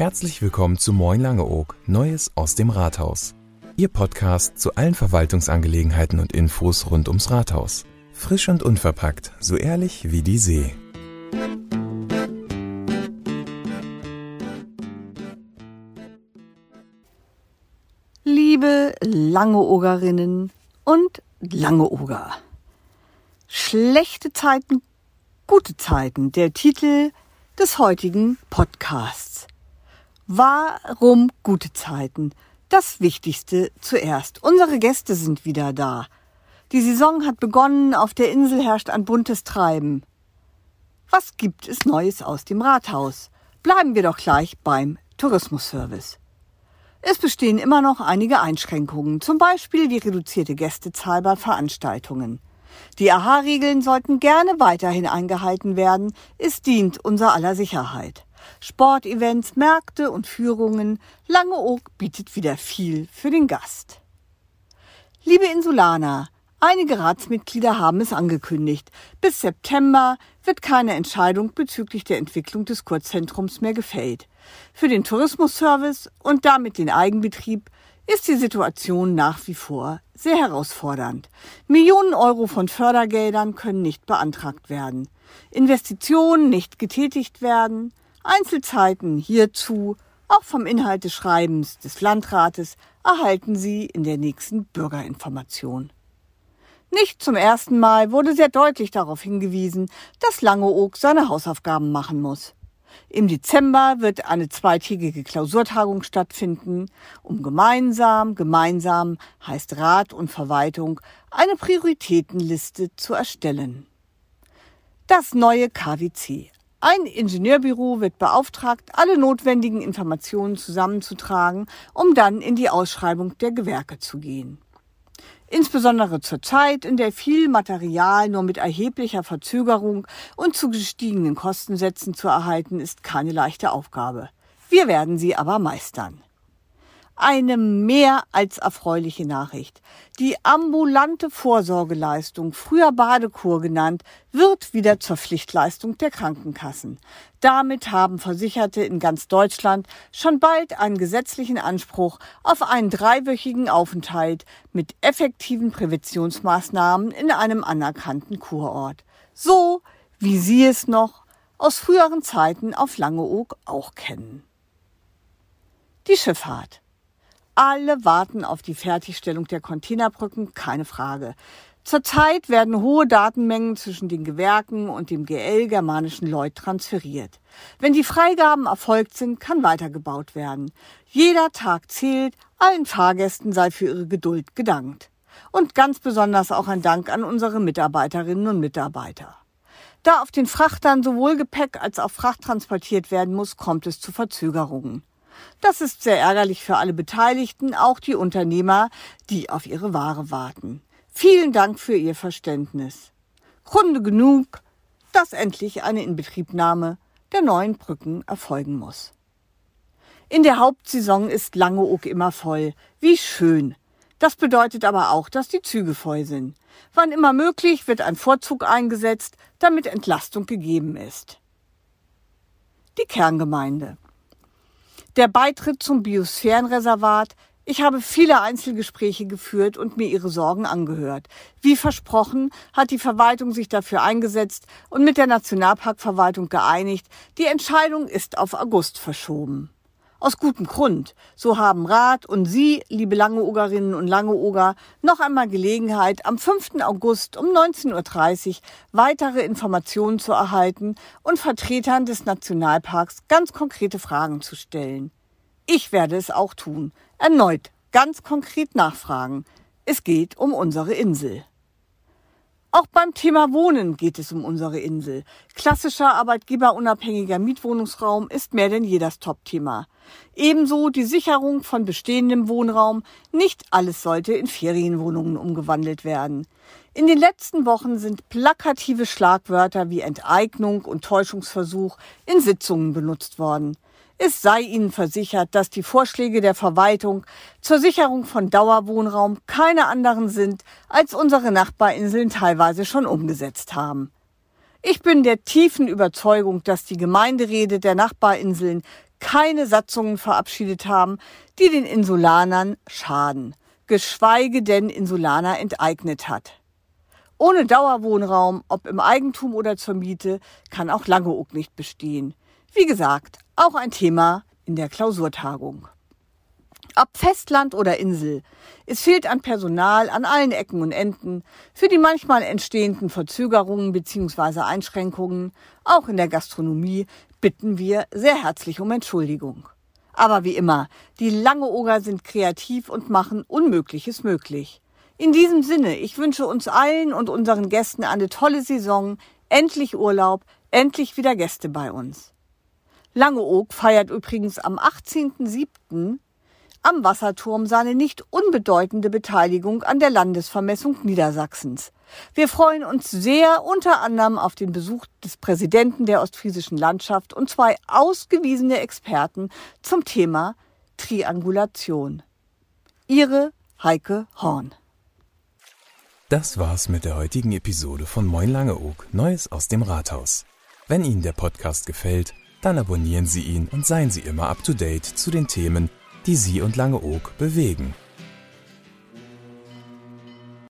Herzlich willkommen zu Moin Langeoog, Neues aus dem Rathaus. Ihr Podcast zu allen Verwaltungsangelegenheiten und Infos rund ums Rathaus. Frisch und unverpackt, so ehrlich wie die See. Liebe Langeogerinnen und Langeoger. Schlechte Zeiten, gute Zeiten, der Titel des heutigen Podcasts. Warum gute Zeiten? Das Wichtigste zuerst. Unsere Gäste sind wieder da. Die Saison hat begonnen, auf der Insel herrscht ein buntes Treiben. Was gibt es Neues aus dem Rathaus? Bleiben wir doch gleich beim Tourismusservice. Es bestehen immer noch einige Einschränkungen, zum Beispiel die reduzierte Gästezahl bei Veranstaltungen. Die AHA-Regeln sollten gerne weiterhin eingehalten werden, es dient unser aller Sicherheit. Sportevents, Märkte und Führungen, Langeoog bietet wieder viel für den Gast. Liebe Insulaner, Einige Ratsmitglieder haben es angekündigt. Bis September wird keine Entscheidung bezüglich der Entwicklung des Kurzzentrums mehr gefällt. Für den Tourismusservice und damit den Eigenbetrieb ist die Situation nach wie vor sehr herausfordernd. Millionen Euro von Fördergeldern können nicht beantragt werden. Investitionen nicht getätigt werden. Einzelzeiten hierzu, auch vom Inhalt des Schreibens des Landrates, erhalten Sie in der nächsten Bürgerinformation. Nicht zum ersten Mal wurde sehr deutlich darauf hingewiesen, dass Langeoog seine Hausaufgaben machen muss. Im Dezember wird eine zweitägige Klausurtagung stattfinden, um gemeinsam, gemeinsam heißt Rat und Verwaltung, eine Prioritätenliste zu erstellen. Das neue KWC. Ein Ingenieurbüro wird beauftragt, alle notwendigen Informationen zusammenzutragen, um dann in die Ausschreibung der Gewerke zu gehen. Insbesondere zur Zeit, in der viel Material nur mit erheblicher Verzögerung und zu gestiegenen Kostensätzen zu erhalten, ist keine leichte Aufgabe. Wir werden sie aber meistern eine mehr als erfreuliche Nachricht. Die ambulante Vorsorgeleistung, früher Badekur genannt, wird wieder zur Pflichtleistung der Krankenkassen. Damit haben Versicherte in ganz Deutschland schon bald einen gesetzlichen Anspruch auf einen dreiwöchigen Aufenthalt mit effektiven Präventionsmaßnahmen in einem anerkannten Kurort. So wie Sie es noch aus früheren Zeiten auf Langeoog auch kennen. Die Schifffahrt. Alle warten auf die Fertigstellung der Containerbrücken, keine Frage. Zurzeit werden hohe Datenmengen zwischen den Gewerken und dem GL Germanischen Lloyd transferiert. Wenn die Freigaben erfolgt sind, kann weitergebaut werden. Jeder Tag zählt, allen Fahrgästen sei für ihre Geduld gedankt. Und ganz besonders auch ein Dank an unsere Mitarbeiterinnen und Mitarbeiter. Da auf den Frachtern sowohl Gepäck als auch Fracht transportiert werden muss, kommt es zu Verzögerungen. Das ist sehr ärgerlich für alle Beteiligten, auch die Unternehmer, die auf ihre Ware warten. Vielen Dank für Ihr Verständnis. Grunde genug, dass endlich eine Inbetriebnahme der neuen Brücken erfolgen muss. In der Hauptsaison ist Langeoog immer voll. Wie schön. Das bedeutet aber auch, dass die Züge voll sind. Wann immer möglich wird ein Vorzug eingesetzt, damit Entlastung gegeben ist. Die Kerngemeinde der Beitritt zum Biosphärenreservat. Ich habe viele Einzelgespräche geführt und mir ihre Sorgen angehört. Wie versprochen hat die Verwaltung sich dafür eingesetzt und mit der Nationalparkverwaltung geeinigt. Die Entscheidung ist auf August verschoben. Aus gutem Grund. So haben Rat und Sie, liebe Langeogerinnen und Langeoger, noch einmal Gelegenheit, am 5. August um 19.30 Uhr weitere Informationen zu erhalten und Vertretern des Nationalparks ganz konkrete Fragen zu stellen. Ich werde es auch tun. Erneut ganz konkret nachfragen. Es geht um unsere Insel. Auch beim Thema Wohnen geht es um unsere Insel. Klassischer arbeitgeberunabhängiger Mietwohnungsraum ist mehr denn je das Top-Thema. Ebenso die Sicherung von bestehendem Wohnraum. Nicht alles sollte in Ferienwohnungen umgewandelt werden. In den letzten Wochen sind plakative Schlagwörter wie Enteignung und Täuschungsversuch in Sitzungen benutzt worden. Es sei Ihnen versichert, dass die Vorschläge der Verwaltung zur Sicherung von Dauerwohnraum keine anderen sind, als unsere Nachbarinseln teilweise schon umgesetzt haben. Ich bin der tiefen Überzeugung, dass die Gemeinderäte der Nachbarinseln keine Satzungen verabschiedet haben, die den Insulanern schaden, geschweige denn Insulaner enteignet hat. Ohne Dauerwohnraum, ob im Eigentum oder zur Miete, kann auch Langeoog nicht bestehen. Wie gesagt, auch ein Thema in der Klausurtagung. Ob Festland oder Insel, es fehlt an Personal an allen Ecken und Enden für die manchmal entstehenden Verzögerungen bzw. Einschränkungen, auch in der Gastronomie, bitten wir sehr herzlich um Entschuldigung. Aber wie immer, die Langeoger sind kreativ und machen Unmögliches möglich. In diesem Sinne, ich wünsche uns allen und unseren Gästen eine tolle Saison, endlich Urlaub, endlich wieder Gäste bei uns. Langeoog feiert übrigens am 18.07. am Wasserturm seine nicht unbedeutende Beteiligung an der Landesvermessung Niedersachsens. Wir freuen uns sehr unter anderem auf den Besuch des Präsidenten der ostfriesischen Landschaft und zwei ausgewiesene Experten zum Thema Triangulation. Ihre Heike Horn. Das war's mit der heutigen Episode von Moin Langeoog, Neues aus dem Rathaus. Wenn Ihnen der Podcast gefällt, dann abonnieren Sie ihn und seien Sie immer up to date zu den Themen, die Sie und Langeoog bewegen.